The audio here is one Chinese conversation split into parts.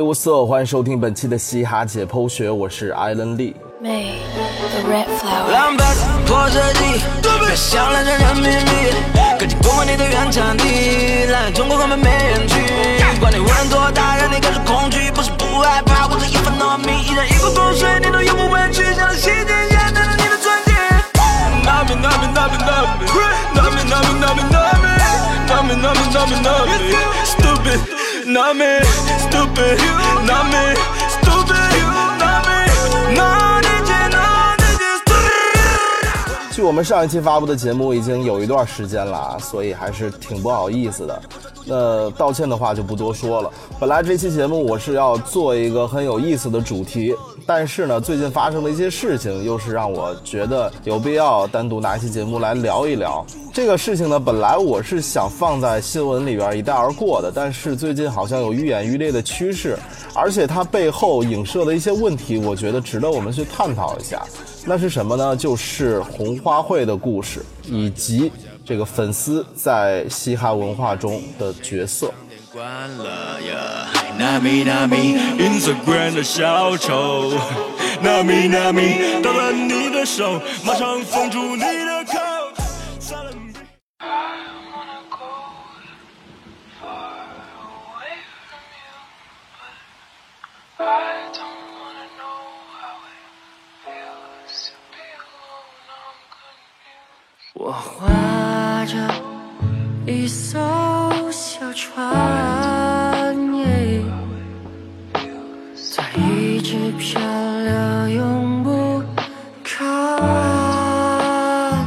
嘿，我色，欢迎收听本期的嘻哈解剖学，我是艾伦利。May the red flower。浪把子破设计，别想来着人民币，赶紧滚回你的原产地，来中国根本没人去，管你无人多大，让你感受恐惧，不是不害怕，我这一分糯米，一人一股口水，你都永不委屈，像细节一样带着你的纯洁。纳米纳米纳米纳米，纳米纳米纳米纳米，纳米纳米纳米纳米，stupid，纳米 stupid，纳米 stupid，纳米纳米姐纳米姐 stupid。距我们上一期发布的节目已经有一段时间了，所以还是挺不好意思的。那道歉的话就不多说了。本来这期节目我是要做一个很有意思的主题，但是呢，最近发生的一些事情，又是让我觉得有必要单独拿一期节目来聊一聊。这个事情呢，本来我是想放在新闻里边一带而过的，但是最近好像有愈演愈烈的趋势，而且它背后影射的一些问题，我觉得值得我们去探讨一下。那是什么呢？就是红花会的故事，以及这个粉丝在嘻哈文化中的角色。关了呀，纳米纳米，Instagram 的小丑，纳米纳米，打断你的手，马上封住你的口。撒了划着一艘小船，在一直漂流，永不靠岸。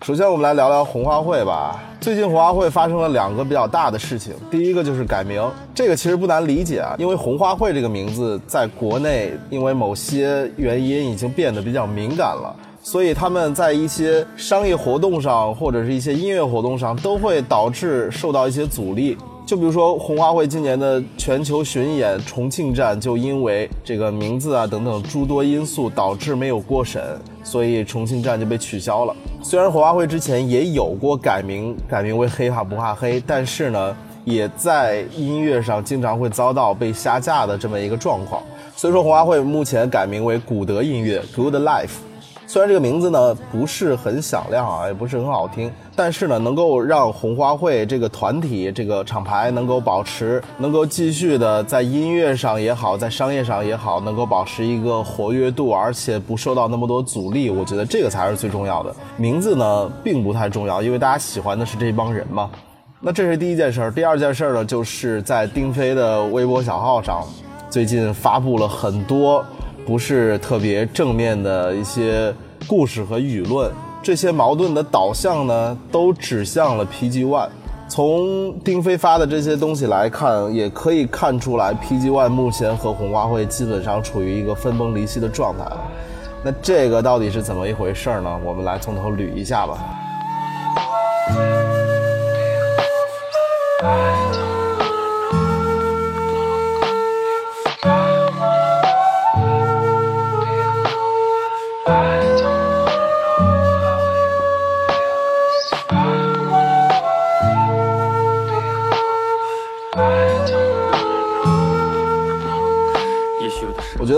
首先，我们来聊聊红花会吧。最近红花会发生了两个比较大的事情，第一个就是改名，这个其实不难理解啊，因为红花会这个名字在国内因为某些原因已经变得比较敏感了。所以他们在一些商业活动上，或者是一些音乐活动上，都会导致受到一些阻力。就比如说红花会今年的全球巡演重庆站，就因为这个名字啊等等诸多因素导致没有过审，所以重庆站就被取消了。虽然红花会之前也有过改名，改名为黑怕不怕黑，但是呢，也在音乐上经常会遭到被下架的这么一个状况。所以说红花会目前改名为古德音乐 （Good Life）。虽然这个名字呢不是很响亮啊，也不是很好听，但是呢，能够让红花会这个团体、这个厂牌能够保持，能够继续的在音乐上也好，在商业上也好，能够保持一个活跃度，而且不受到那么多阻力，我觉得这个才是最重要的。名字呢并不太重要，因为大家喜欢的是这帮人嘛。那这是第一件事儿，第二件事儿呢，就是在丁飞的微博小号上，最近发布了很多。不是特别正面的一些故事和舆论，这些矛盾的导向呢，都指向了 PG One。从丁飞发的这些东西来看，也可以看出来，PG One 目前和红花会基本上处于一个分崩离析的状态。那这个到底是怎么一回事呢？我们来从头捋一下吧。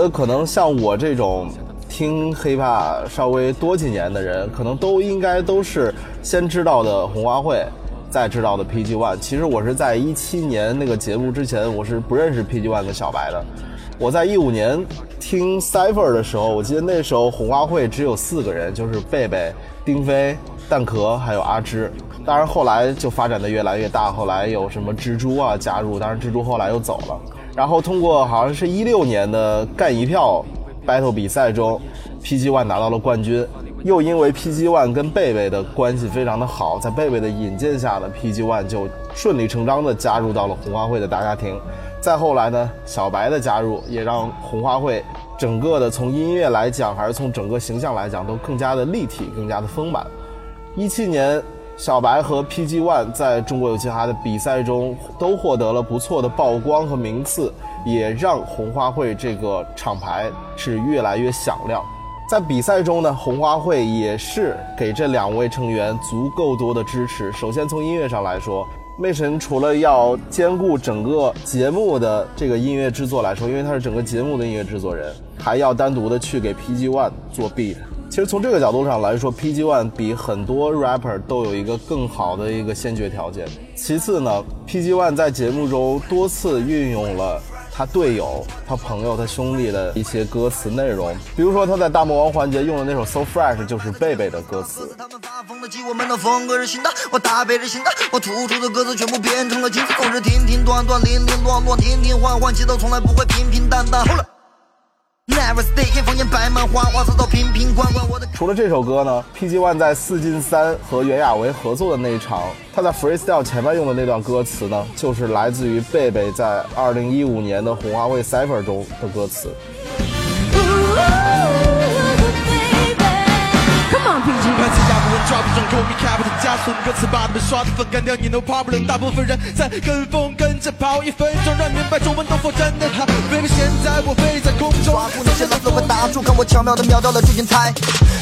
得可能像我这种听 hiphop 稍微多几年的人，可能都应该都是先知道的红花会，再知道的 PG One。其实我是在一七年那个节目之前，我是不认识 PG One 的小白的。我在一五年听 Cipher 的时候，我记得那时候红花会只有四个人，就是贝贝、丁飞、蛋壳还有阿芝。当然后来就发展的越来越大，后来有什么蜘蛛啊加入，当然蜘蛛后来又走了。然后通过好像是一六年的干一票 battle 比赛中，PG One 拿到了冠军。又因为 PG One 跟贝贝的关系非常的好，在贝贝的引荐下呢，PG One 就顺理成章的加入到了红花会的大家庭。再后来呢，小白的加入也让红花会整个的从音乐来讲，还是从整个形象来讲，都更加的立体，更加的丰满。一七年，小白和 PG One 在中国有嘻哈的比赛中都获得了不错的曝光和名次，也让红花会这个厂牌是越来越响亮。在比赛中呢，红花会也是给这两位成员足够多的支持。首先从音乐上来说魅神除了要兼顾整个节目的这个音乐制作来说，因为他是整个节目的音乐制作人，还要单独的去给 PG One 做 beat。其实从这个角度上来说，PG One 比很多 rapper 都有一个更好的一个先决条件。其次呢，PG One 在节目中多次运用了他队友、他朋友、他兄弟的一些歌词内容，比如说他在大魔王环节用的那首 So Fresh 就是贝贝的歌词。我，突出的歌词全部变成了金子，总是停停断断，零零落落，停停换换，节奏从来不会平平淡淡。后来 Never stay，除了这首歌呢，PG One 在四进三和袁娅维合作的那一场，他在 freestyle 前面用的那段歌词呢，就是来自于贝贝在二零一五年的红花会 Cipher 中的歌词。Come on, PG. 拍子压不稳，抓不准，call me capital 加速，歌词把他们刷的粉干掉，你 no problem。大部分人在跟风跟着跑，一分钟让你明白中文都否真的好。baby，现在我飞在空中，抓住那些老子会打住，看我巧妙的秒到了主竞猜。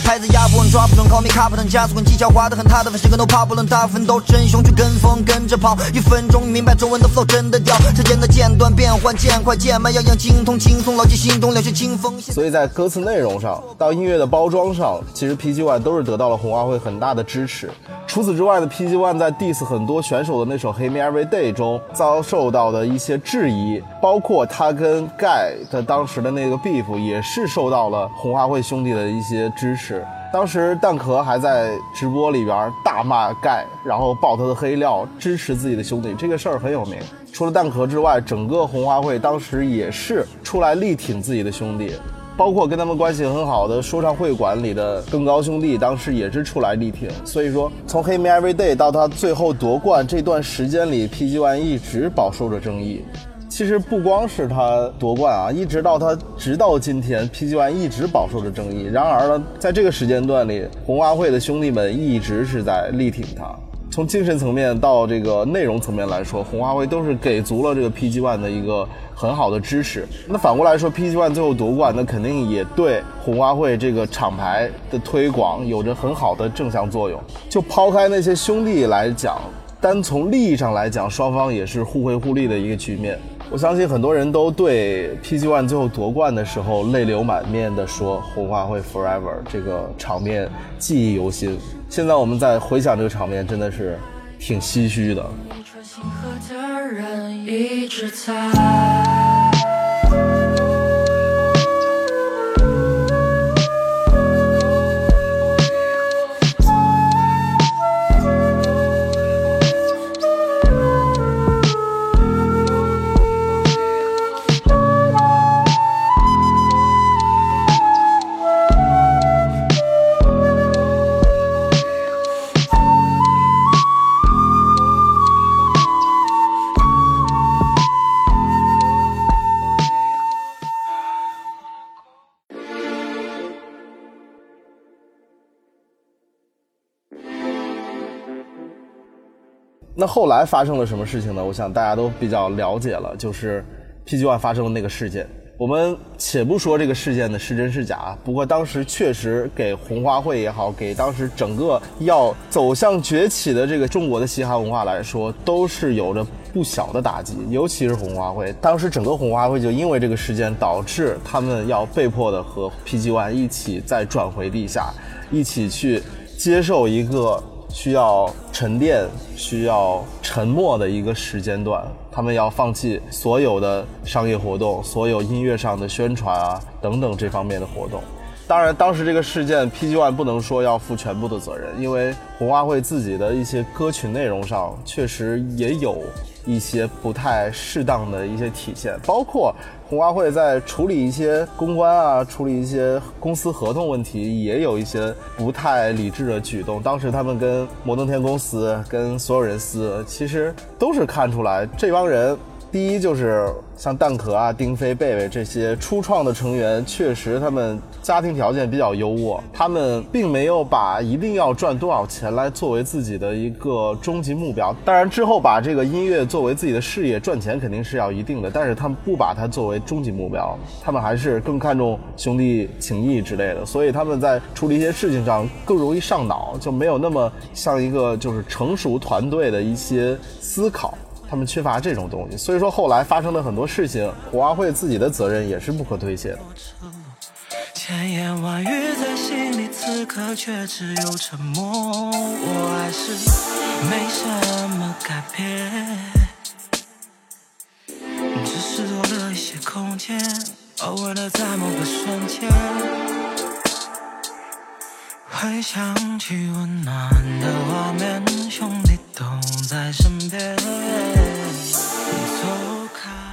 拍子压不稳，抓不准，call me captain，加速跟技巧画得很，他的粉丝跟 no problem，大部分都真凶去跟风跟着跑，一分钟明白中文的 flow 真的屌，时间的间断变换，渐快渐慢，样样精通，轻松牢记心中，了解清风。所以在歌词内容上到音乐的包装上，其实 PG 都是得到了红花会很大的支持。除此之外呢，PG One 在 diss 很多选手的那首《Hate Me Every Day》中遭受到的一些质疑，包括他跟盖的当时的那个 beef 也是受到了红花会兄弟的一些支持。当时蛋壳还在直播里边大骂盖，然后爆他的黑料，支持自己的兄弟，这个事儿很有名。除了蛋壳之外，整个红花会当时也是出来力挺自己的兄弟。包括跟他们关系很好的说唱会馆里的更高兄弟，当时也是出来力挺。所以说，从《Hate Me Every Day》到他最后夺冠这段时间里，PG One 一直饱受着争议。其实不光是他夺冠啊，一直到他直到今天，PG One 一直饱受着争议。然而呢，在这个时间段里，红花会的兄弟们一直是在力挺他。从精神层面到这个内容层面来说，红花会都是给足了这个 PG One 的一个很好的支持。那反过来说，PG One 最后夺冠，那肯定也对红花会这个厂牌的推广有着很好的正向作用。就抛开那些兄弟来讲，单从利益上来讲，双方也是互惠互利的一个局面。我相信很多人都对 PG One 最后夺冠的时候泪流满面的说“红花会 Forever” 这个场面记忆犹新。现在我们再回想这个场面，真的是挺唏嘘的。那后来发生了什么事情呢？我想大家都比较了解了，就是 PG One 发生的那个事件。我们且不说这个事件的是真是假，不过当时确实给红花会也好，给当时整个要走向崛起的这个中国的嘻哈文化来说，都是有着不小的打击。尤其是红花会，当时整个红花会就因为这个事件，导致他们要被迫的和 PG One 一起再转回地下，一起去接受一个需要沉淀、需要沉默的一个时间段，他们要放弃所有的商业活动、所有音乐上的宣传啊等等这方面的活动。当然，当时这个事件，PG One 不能说要负全部的责任，因为红花会自己的一些歌曲内容上确实也有一些不太适当的一些体现，包括红花会在处理一些公关啊、处理一些公司合同问题，也有一些不太理智的举动。当时他们跟摩登天公司、跟所有人撕，其实都是看出来这帮人第一就是像蛋壳啊、丁飞、贝贝这些初创的成员，确实他们家庭条件比较优渥，他们并没有把一定要赚多少钱来作为自己的一个终极目标。当然之后把这个音乐作为自己的事业赚钱肯定是要一定的，但是他们不把它作为终极目标，他们还是更看重兄弟情谊之类的，所以他们在处理一些事情上更容易上脑，就没有那么像一个就是成熟团队的一些思考。他们缺乏这种东西，所以说后来发生的很多事情，红花会自己的责任也是不可推卸的。千言万语在心里，此刻却只有沉默。我还是没什么改变，只是多了一些空间，偶尔的在某个瞬间，回想起温暖的画面，兄弟都在身边。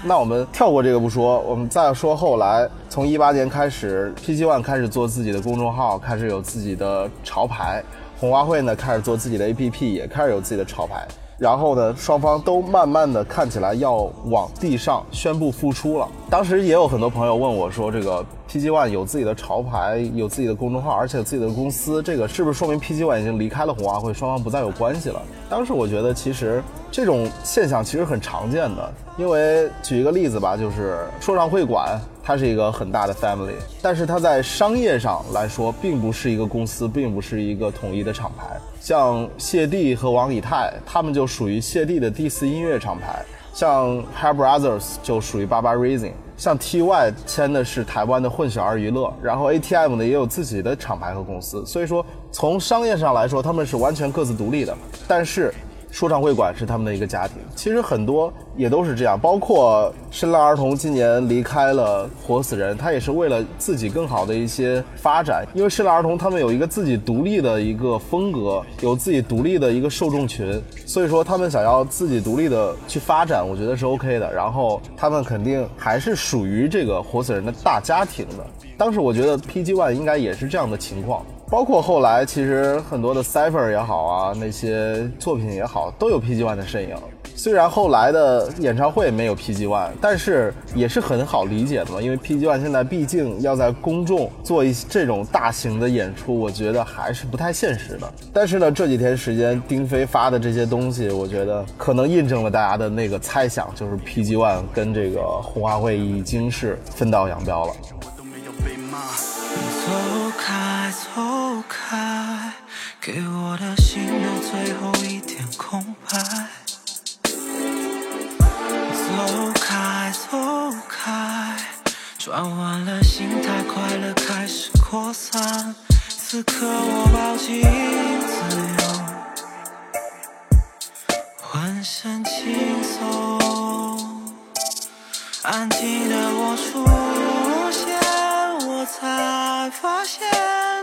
那我们跳过这个不说，我们再说后来，从一八年开始，PG One 开始做自己的公众号，开始有自己的潮牌，红花会呢开始做自己的 APP，也开始有自己的潮牌。然后呢，双方都慢慢的看起来要往地上宣布复出了。当时也有很多朋友问我说，这个 PG One 有自己的潮牌，有自己的公众号，而且有自己的公司，这个是不是说明 PG One 已经离开了红花会，双方不再有关系了？当时我觉得其实这种现象其实很常见的，因为举一个例子吧，就是说唱会馆，它是一个很大的 family，但是它在商业上来说，并不是一个公司，并不是一个统一的厂牌。像谢帝和王以太，他们就属于谢帝的第四音乐厂牌；像 Hair Brothers 就属于 Baba Rising；像 TY 签的是台湾的混血儿娱乐，然后 ATM 呢也有自己的厂牌和公司。所以说，从商业上来说，他们是完全各自独立的。但是说唱会馆是他们的一个家庭，其实很多也都是这样，包括深蓝儿童今年离开了活死人，他也是为了自己更好的一些发展，因为深蓝儿童他们有一个自己独立的一个风格，有自己独立的一个受众群，所以说他们想要自己独立的去发展，我觉得是 OK 的。然后他们肯定还是属于这个活死人的大家庭的。当时我觉得 PG One 应该也是这样的情况。包括后来，其实很多的 cipher 也好啊，那些作品也好，都有 PG One 的身影。虽然后来的演唱会没有 PG One，但是也是很好理解的嘛，因为 PG One 现在毕竟要在公众做一这种大型的演出，我觉得还是不太现实的。但是呢，这几天时间，丁飞发的这些东西，我觉得可能印证了大家的那个猜想，就是 PG One 跟这个红花会已经是分道扬镳了。都没有被骂。走开，走开，给我的心留最后一点空白。走开，走开，转换了心态，快乐开始扩散。此刻我抱紧自由，浑身轻松。安静的我出，才发现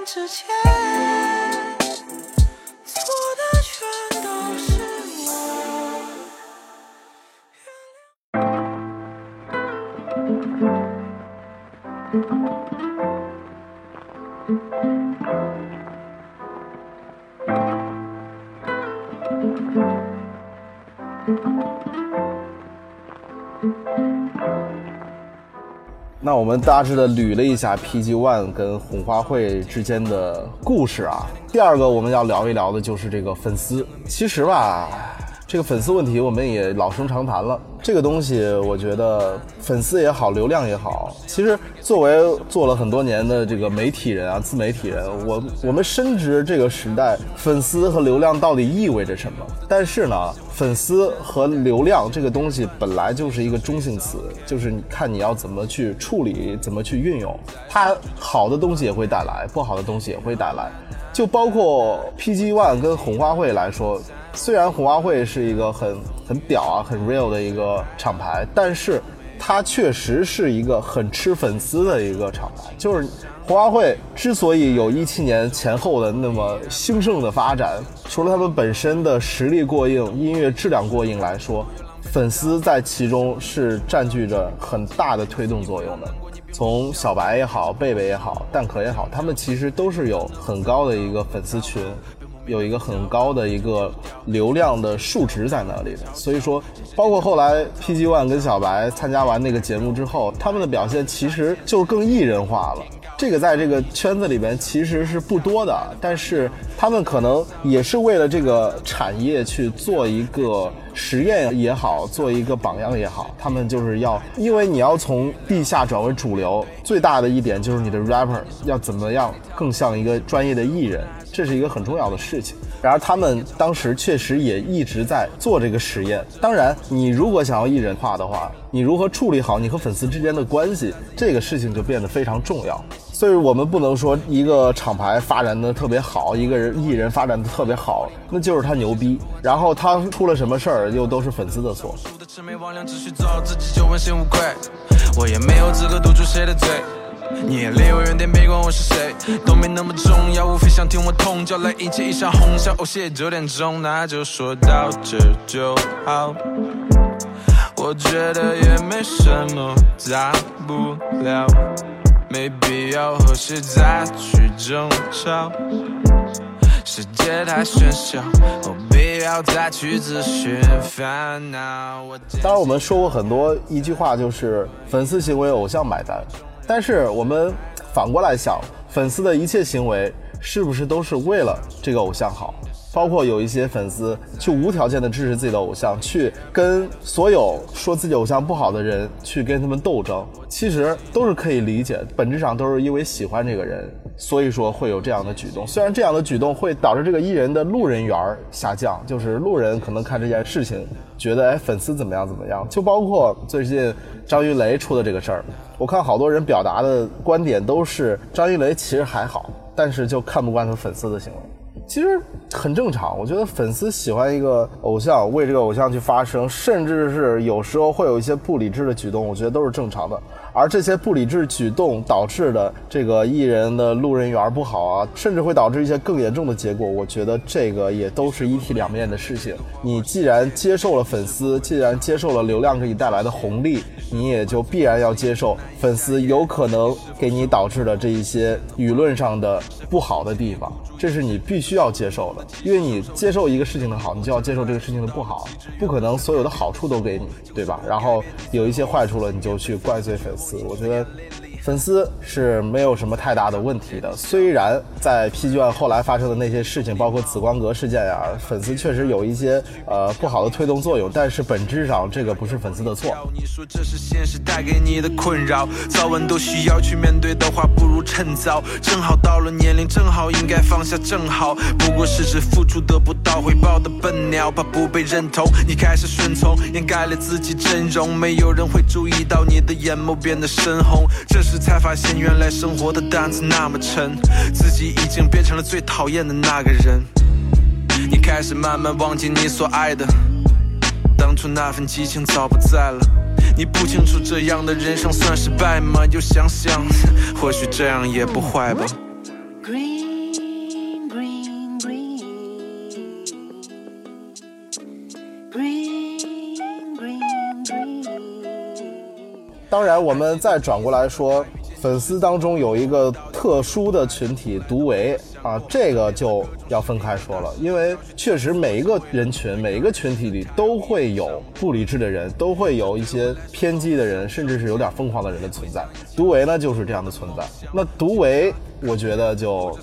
之前错的全都是我。那我们大致的捋了一下 PG One 跟红花会之间的故事啊。第二个我们要聊一聊的就是这个粉丝。其实吧，这个粉丝问题我们也老生常谈了。这个东西，我觉得粉丝也好，流量也好，其实作为做了很多年的这个媒体人啊，自媒体人，我我们深知这个时代粉丝和流量到底意味着什么。但是呢，粉丝和流量这个东西本来就是一个中性词，就是你看你要怎么去处理，怎么去运用。它好的东西也会带来，不好的东西也会带来。就包括 PG One 跟红花会来说，虽然红花会是一个很很屌啊、很 real 的一个厂牌，但是它确实是一个很吃粉丝的一个厂牌。就是红花会之所以有一七年前后的那么兴盛的发展，除了他们本身的实力过硬、音乐质量过硬来说，粉丝在其中是占据着很大的推动作用的。从小白也好，贝贝也好，蛋壳也好，他们其实都是有很高的一个粉丝群。有一个很高的一个流量的数值在那里的。所以说，包括后来 PG One 跟小白参加完那个节目之后，他们的表现其实就更艺人化了。这个在这个圈子里边其实是不多的，但是他们可能也是为了这个产业去做一个实验也好，做一个榜样也好，他们就是要，因为你要从地下转为主流，最大的一点就是你的 rapper 要怎么样更像一个专业的艺人，这是一个很重要的事情。然而他们当时确实也一直在做这个实验。当然，你如果想要艺人化的话，你如何处理好你和粉丝之间的关系，这个事情就变得非常重要。所以我们不能说一个厂牌发展的特别好，一个人艺人发展的特别好，那就是他牛逼。然后他出了什么事儿，又都是粉丝的错。输的魑魅魍魉，只需做好自己就问心无愧。我也没有资格督促谁的嘴，你也离我远点，别管我是谁，都没那么重要，无非想听我痛叫来引起一场哄笑。哦，谢九点钟，那就说到这就好。我觉得也没什么大不了，没必要和谁再去争吵。世界太喧嚣，我必要再去自寻烦恼。当然，我们说过很多一句话，就是粉丝行为，偶像买单。但是我们反过来想，粉丝的一切行为是不是都是为了这个偶像好？包括有一些粉丝去无条件的支持自己的偶像，去跟所有说自己偶像不好的人去跟他们斗争，其实都是可以理解，本质上都是因为喜欢这个人，所以说会有这样的举动。虽然这样的举动会导致这个艺人的路人缘下降，就是路人可能看这件事情觉得哎粉丝怎么样怎么样，就包括最近张云雷出的这个事儿，我看好多人表达的观点都是张云雷其实还好，但是就看不惯他粉丝的行为。其实很正常，我觉得粉丝喜欢一个偶像，为这个偶像去发声，甚至是有时候会有一些不理智的举动，我觉得都是正常的。而这些不理智举动导致的这个艺人的路人缘不好啊，甚至会导致一些更严重的结果，我觉得这个也都是一体两面的事情。你既然接受了粉丝，既然接受了流量给你带来的红利，你也就必然要接受粉丝有可能给你导致的这一些舆论上的不好的地方。这是你必须要接受的，因为你接受一个事情的好，你就要接受这个事情的不好，不可能所有的好处都给你，对吧？然后有一些坏处了，你就去怪罪粉丝。我觉得粉丝是没有什么太大的问题的。虽然在 PG One 后来发生的那些事情，包括紫光阁事件呀，粉丝确实有一些呃不好的推动作用，但是本质上这个不是粉丝的错。你说这是现实带给你的困扰，早晚都需要去面对的话，不如趁早。正好到了年龄，正好应该放下，正好。不过是只付出得不到回报的笨鸟，怕不被认同，你开始顺从，掩盖了自己真容。没有人会注意到你的眼眸变得深红，这是才发现原来生活的担子那么沉，自己已经变成了最讨厌的那个人。你开始慢慢忘记你所爱的。当初那份激情早不在了。你不清楚这样的人生算失败吗？又想想，或许这样也不坏吧。当然，我们再转过来说，粉丝当中有一个特殊的群体——独唯啊，这个就要分开说了，因为确实每一个人群、每一个群体里都会有不理智的人，都会有一些偏激的人，甚至是有点疯狂的人的存在。独唯呢，就是这样的存在。那独唯，我觉得就。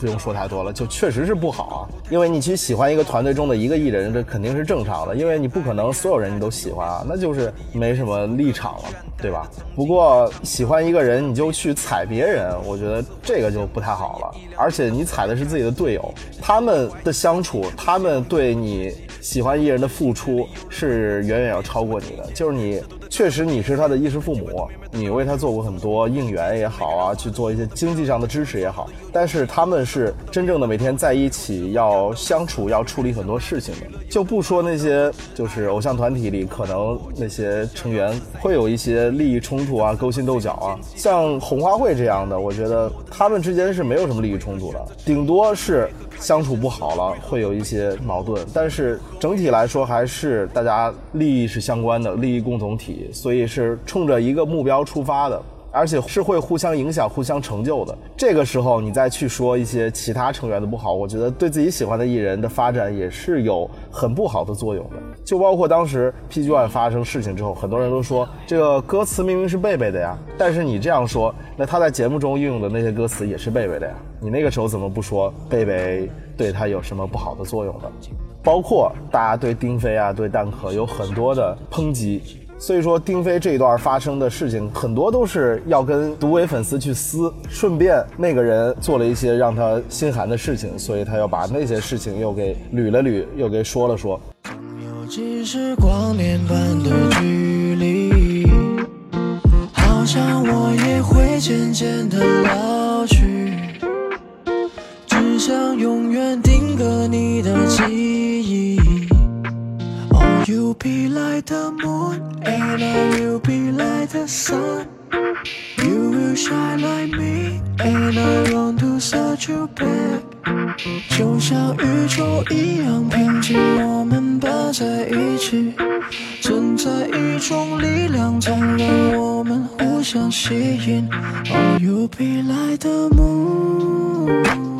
不用说太多了，就确实是不好啊。因为你去喜欢一个团队中的一个艺人，这肯定是正常的，因为你不可能所有人你都喜欢啊，那就是没什么立场了，对吧？不过喜欢一个人你就去踩别人，我觉得这个就不太好了。而且你踩的是自己的队友，他们的相处，他们对你喜欢艺人的付出是远远要超过你的。就是你确实你是他的衣食父母，你为他做过很多应援也好啊，去做一些经济上的支持也好，但是他们是真正的每天在一起要相处，要处理很多事情的。就不说那些就是偶像团体里可能那些成员会有一些利益冲突啊、勾心斗角啊，像红花会这样的，我觉得他们之间是没有什么利益冲突的，顶多是相处不好了，会有一些矛盾，但是整体来说还是大家利益是相关的，利益共同体，所以是冲着一个目标出发的。而且是会互相影响、互相成就的。这个时候，你再去说一些其他成员的不好，我觉得对自己喜欢的艺人的发展也是有很不好的作用的。就包括当时 PG One 发生事情之后，很多人都说这个歌词明明是贝贝的呀，但是你这样说，那他在节目中运用的那些歌词也是贝贝的呀，你那个时候怎么不说贝贝对他有什么不好的作用呢？包括大家对丁飞啊、对蛋壳有很多的抨击，所以说丁飞这一段发生的事情，很多都是要跟独唯粉丝去撕，顺便那个人做了一些让他心寒的事情，所以他要把那些事情又给捋了捋，又给说了说。有几时光年般的距离，好像我也会渐渐的老去，只想永远定格你的记忆。You'll be like the moon, and I will be like the sun. You will shine like me, and I want to search you back. 就像宇宙一样平静，我们抱在一起，存在一种力量，总让我们互相吸引。Oh, You'll be like the moon,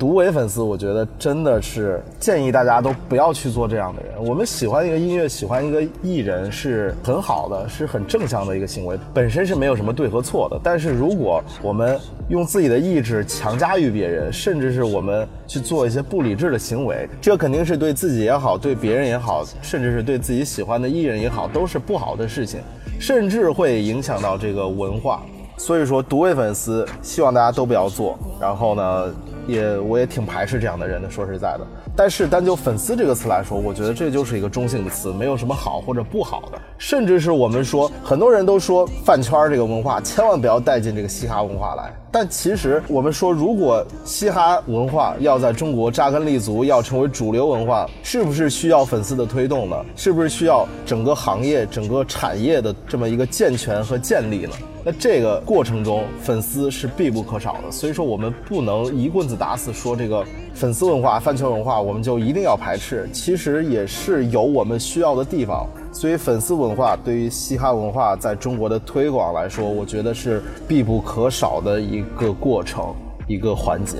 独唯粉丝，我觉得真的是建议大家都不要去做这样的人。我们喜欢一个音乐，喜欢一个艺人是很好的，是很正向的一个行为，本身是没有什么对和错的。但是如果我们用自己的意志强加于别人，甚至是我们去做一些不理智的行为，这肯定是对自己也好，对别人也好，甚至是对自己喜欢的艺人也好，都是不好的事情，甚至会影响到这个文化。所以说，独唯粉丝希望大家都不要做。然后呢，也我也挺排斥这样的人的，说实在的。但是单就粉丝这个词来说，我觉得这就是一个中性的词，没有什么好或者不好的。甚至是我们说，很多人都说饭圈这个文化千万不要带进这个嘻哈文化来。但其实我们说，如果嘻哈文化要在中国扎根立足，要成为主流文化，是不是需要粉丝的推动呢？是不是需要整个行业、整个产业的这么一个健全和建立呢？那这个过程中，粉丝是必不可少的。所以说，我们不能一棍子打死，说这个粉丝文化、饭圈文化，我们就一定要排斥。其实也是有我们需要的地方。所以，粉丝文化对于嘻哈文化在中国的推广来说，我觉得是必不可少的一个过程，一个环节。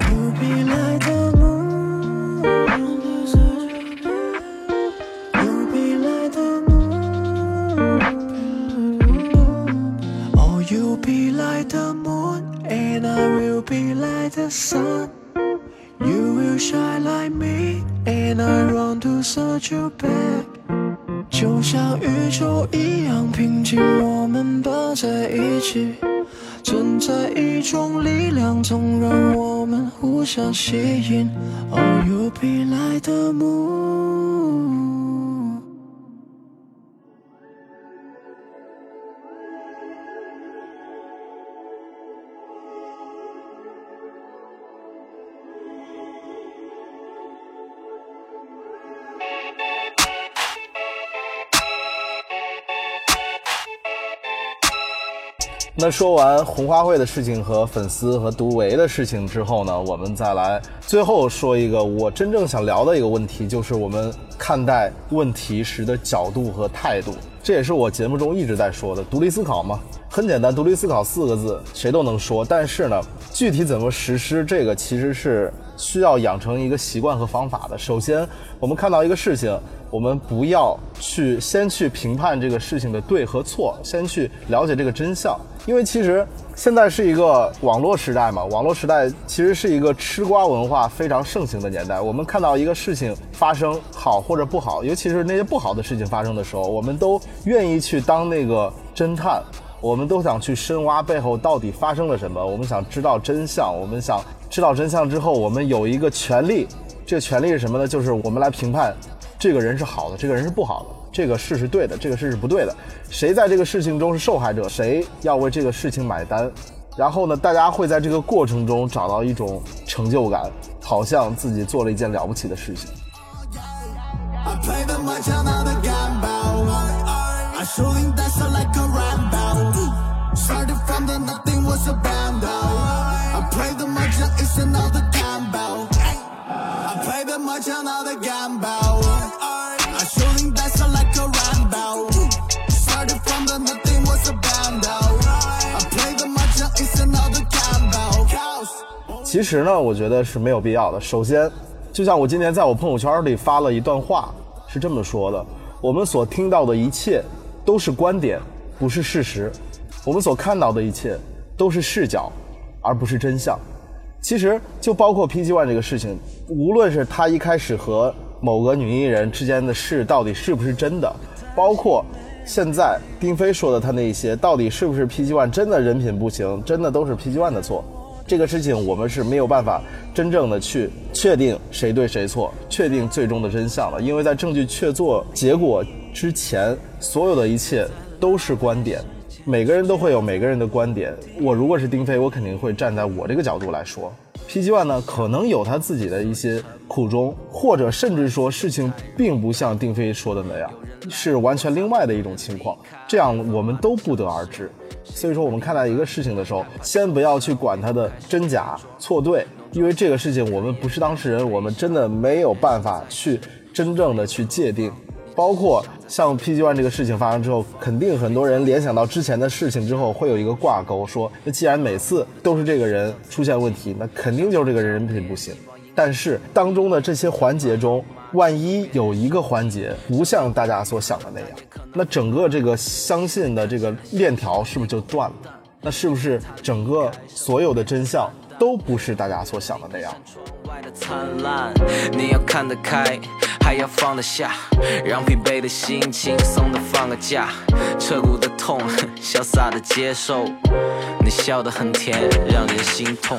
You be like the be like the sun. You will shine like me, and I run to search you back. 就像宇宙一样平静，我们抱在一起，存在一种力量，总让我们互相吸引。Oh, you be like the moon. 那说完红花会的事情和粉丝和独唯的事情之后呢，我们再来最后说一个我真正想聊的一个问题，就是我们看待问题时的角度和态度。这也是我节目中一直在说的，独立思考嘛，很简单，独立思考四个字谁都能说，但是呢，具体怎么实施，这个其实是需要养成一个习惯和方法的。首先，我们看到一个事情，我们不要去先去评判这个事情的对和错，先去了解这个真相。因为其实现在是一个网络时代嘛，网络时代其实是一个吃瓜文化非常盛行的年代。我们看到一个事情发生好或者不好，尤其是那些不好的事情发生的时候，我们都愿意去当那个侦探，我们都想去深挖背后到底发生了什么，我们想知道真相，我们想知道真相之后，我们有一个权利，这个权利是什么呢？就是我们来评判这个人是好的，这个人是不好的。这个事是对的，这个事是不对的，谁在这个事情中是受害者，谁要为这个事情买单。然后呢，大家会在这个过程中找到一种成就感，好像自己做了一件了不起的事情。I play the 麻将闹其实呢，我觉得是没有必要的。首先，就像我今天在我朋友圈里发了一段话，是这么说的：我们所听到的一切都是观点，不是事实；我们所看到的一切都是视角，而不是真相。其实就包括 PG One 这个事情，无论是他一开始和某个女艺人之间的事到底是不是真的，包括现在丁飞说的他那一些，到底是不是 PG One 真的人品不行，真的都是 PG One 的错。这个事情我们是没有办法真正的去确定谁对谁错，确定最终的真相了，因为在证据确凿结果之前，所有的一切都是观点，每个人都会有每个人的观点。我如果是丁飞，我肯定会站在我这个角度来说。PG One 呢，可能有他自己的一些苦衷，或者甚至说事情并不像丁飞说的那样，是完全另外的一种情况，这样我们都不得而知。所以说，我们看待一个事情的时候，先不要去管它的真假错对，因为这个事情我们不是当事人，我们真的没有办法去真正的去界定。包括像 PG One 这个事情发生之后，肯定很多人联想到之前的事情之后，会有一个挂钩，说那既然每次都是这个人出现问题，那肯定就是这个人人品不行。但是当中的这些环节中，万一有一个环节不像大家所想的那样，那整个这个相信的这个链条是不是就断了？那是不是整个所有的真相都不是大家所想的那样？外的灿烂，你要看得开，还要放得下，让疲惫的心轻松的放个假，彻骨的痛，潇洒的接受，你笑得很甜，让人心痛。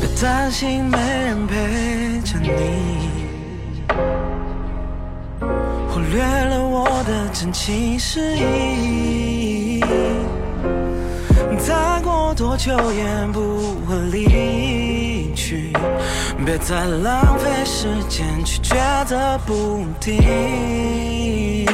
别担心，没人陪着你，略了我的真情实意。再过多久也不会离去，别再浪费时间去抉择不定。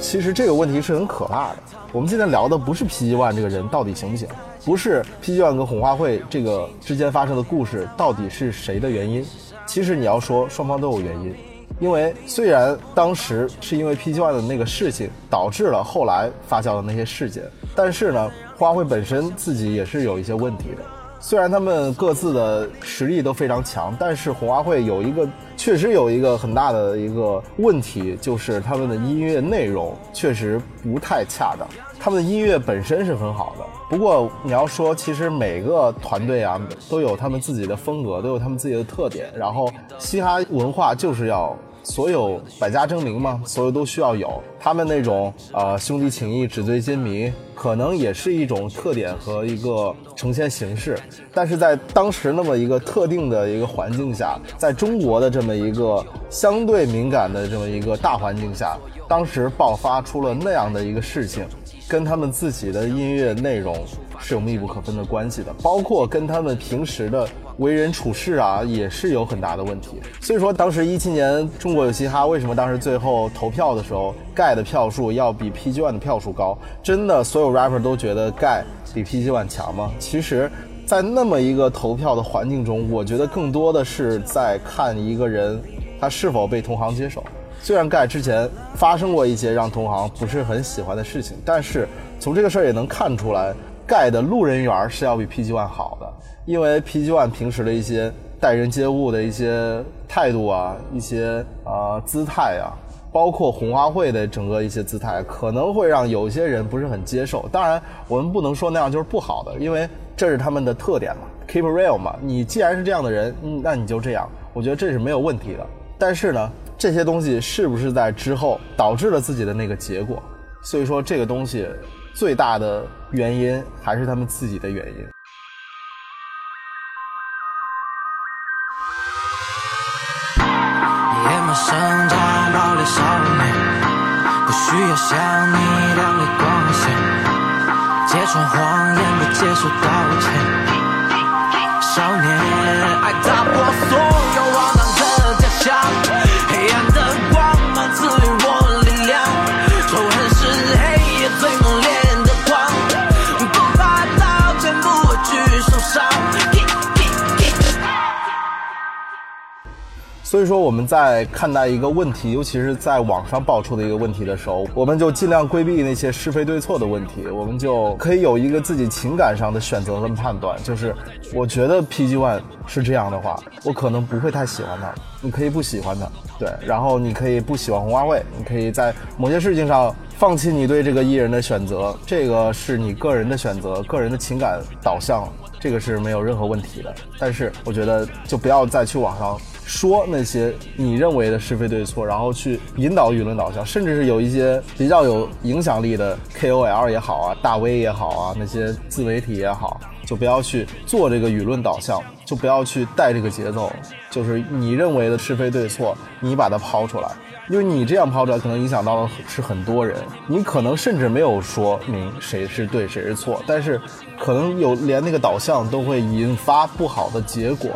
其实这个问题是很可怕的。我们今天聊的不是 PG One 这个人到底行不行，不是 PG One 跟红花会这个之间发生的故事到底是谁的原因。其实你要说双方都有原因，因为虽然当时是因为 PG One 的那个事情导致了后来发酵的那些事件，但是呢，花会本身自己也是有一些问题的。虽然他们各自的实力都非常强，但是红花会有一个确实有一个很大的一个问题，就是他们的音乐内容确实不太恰当。他们的音乐本身是很好的，不过你要说，其实每个团队啊都有他们自己的风格，都有他们自己的特点。然后嘻哈文化就是要所有百家争鸣嘛，所有都需要有。他们那种呃兄弟情谊、纸醉金迷，可能也是一种特点和一个呈现形式。但是在当时那么一个特定的一个环境下，在中国的这么一个相对敏感的这么一个大环境下，当时爆发出了那样的一个事情，跟他们自己的音乐内容是有密不可分的关系的，包括跟他们平时的为人处事啊，也是有很大的问题。所以说，当时一七年中国有嘻哈为什么当时最后投票的时候，盖的票数要比 PG One 的票数高？真的，所有 rapper 都觉得盖比 PG One 强吗？其实，在那么一个投票的环境中，我觉得更多的是在看一个人他是否被同行接受。虽然盖之前发生过一些让同行不是很喜欢的事情，但是从这个事儿也能看出来，盖的路人缘是要比 PG One 好的，因为 PG One 平时的一些待人接物的一些态度啊，一些啊、姿态啊，包括红花会的整个一些姿态，可能会让有些人不是很接受。当然，我们不能说那样就是不好的，因为这是他们的特点嘛，keep real 嘛。你既然是这样的人，那你就这样，我觉得这是没有问题的。但是呢，这些东西是不是在之后导致了自己的那个结果？所以说，这个东西最大的原因还是他们自己的原因。野马生长堡垒少年，不需要向你亮丽光线，揭穿谎言不接受道歉。少年，爱打破所有荒唐的假象，所以说我们在看待一个问题，尤其是在网上爆出的一个问题的时候，我们就尽量规避那些是非对错的问题，我们就可以有一个自己情感上的选择跟判断。就是我觉得 PG One 是这样的话，我可能不会太喜欢他。你可以不喜欢他，对，然后你可以不喜欢红花会，你可以在某些事情上放弃你对这个艺人的选择，这个是你个人的选择，个人的情感导向，这个是没有任何问题的。但是我觉得就不要再去网上说那些你认为的是非对错，然后去引导舆论导向，甚至是有一些比较有影响力的 KOL 也好啊，大 V 也好啊，那些自媒体也好，就不要去做这个舆论导向，就不要去带这个节奏，就是你认为的是非对错，你把它抛出来。因为你这样抛出来，可能影响到的是很多人。你可能甚至没有说明谁是对谁是错，但是可能有连那个导向都会引发不好的结果。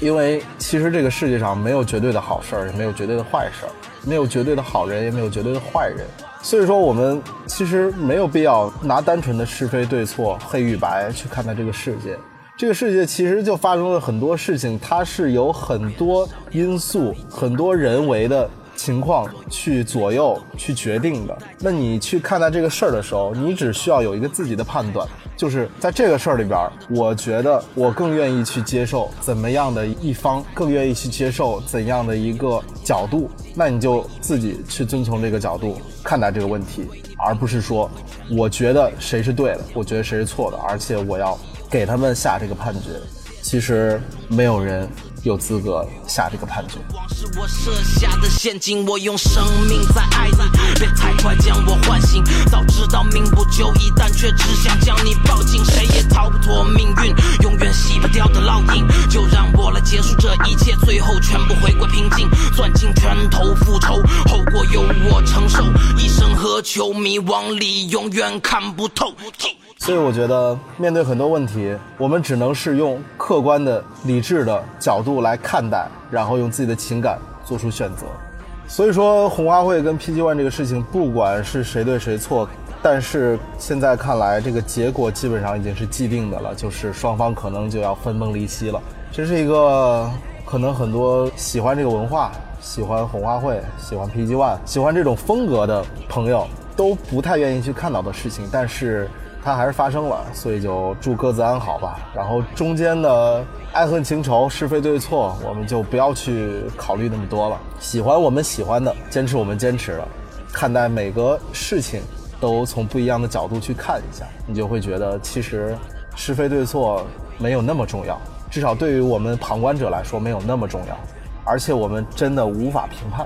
因为其实这个世界上没有绝对的好事儿，也没有绝对的坏事儿，没有绝对的好人，也没有绝对的坏人。所以说，我们其实没有必要拿单纯的是非对错、黑与白去看待这个世界。这个世界其实就发生了很多事情，它是有很多因素、很多人为的情况去左右、去决定的。那你去看待这个事儿的时候，你只需要有一个自己的判断，就是在这个事儿里边，我觉得我更愿意去接受怎么样的一方，更愿意去接受怎样的一个角度，那你就自己去遵从这个角度看待这个问题，而不是说我觉得谁是对的，我觉得谁是错的，而且我要给他们下这个判决。其实没有人有资格下这个判决。光是我设下的陷阱，我用生命在爱你，别太快将我唤醒。早知道命不久矣，但却只想将你抱紧，谁也逃不脱命运，永远洗不掉的烙印。就让我来结束这一切，最后全部回归平静，攥紧拳头复仇，后果由我承受。一生何求？迷惘里永远看不透。所以我觉得，面对很多问题，我们只能是用客观的、理智的角度来看待，然后用自己的情感做出选择。所以说，红花会跟 PG One 这个事情，不管是谁对谁错，但是现在看来，这个结果基本上已经是既定的了，就是双方可能就要分崩离析了。这是一个可能很多喜欢这个文化、喜欢红花会、喜欢 PG One、喜欢这种风格的朋友都不太愿意去看到的事情，但是。它还是发生了，所以就祝各自安好吧。然后中间的爱恨情仇、是非对错，我们就不要去考虑那么多了。喜欢我们喜欢的，坚持我们坚持的，看待每个事情都从不一样的角度去看一下，你就会觉得其实是非对错没有那么重要，至少对于我们旁观者来说没有那么重要，而且我们真的无法评判。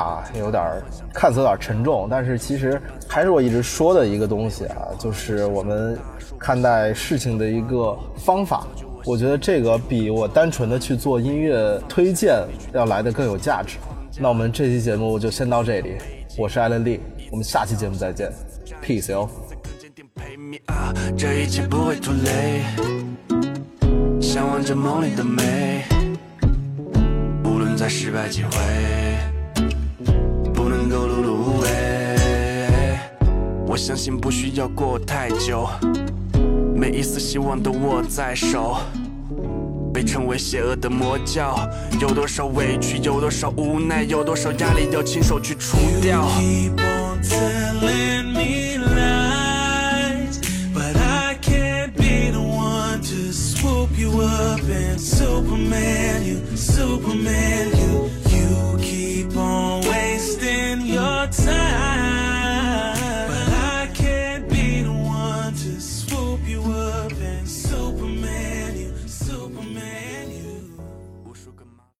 啊，有点看似有点沉重，但是其实还是我一直说的一个东西啊，就是我们看待事情的一个方法。我觉得这个比我单纯的去做音乐推荐要来的更有价值。那我们这期节目就先到这里，我是艾伦利，我们下期节目再见，peace 哟。陪你啊，这一切不会 too late。向往着梦里的美，无论再失败几回，我相信不需要过太久，每一丝希望都握在手。被称为邪恶的魔教，有多少委屈，有多少无奈，有多少压力，要亲手去除掉。Superman, you, Superman, you, you keep on wasting your time.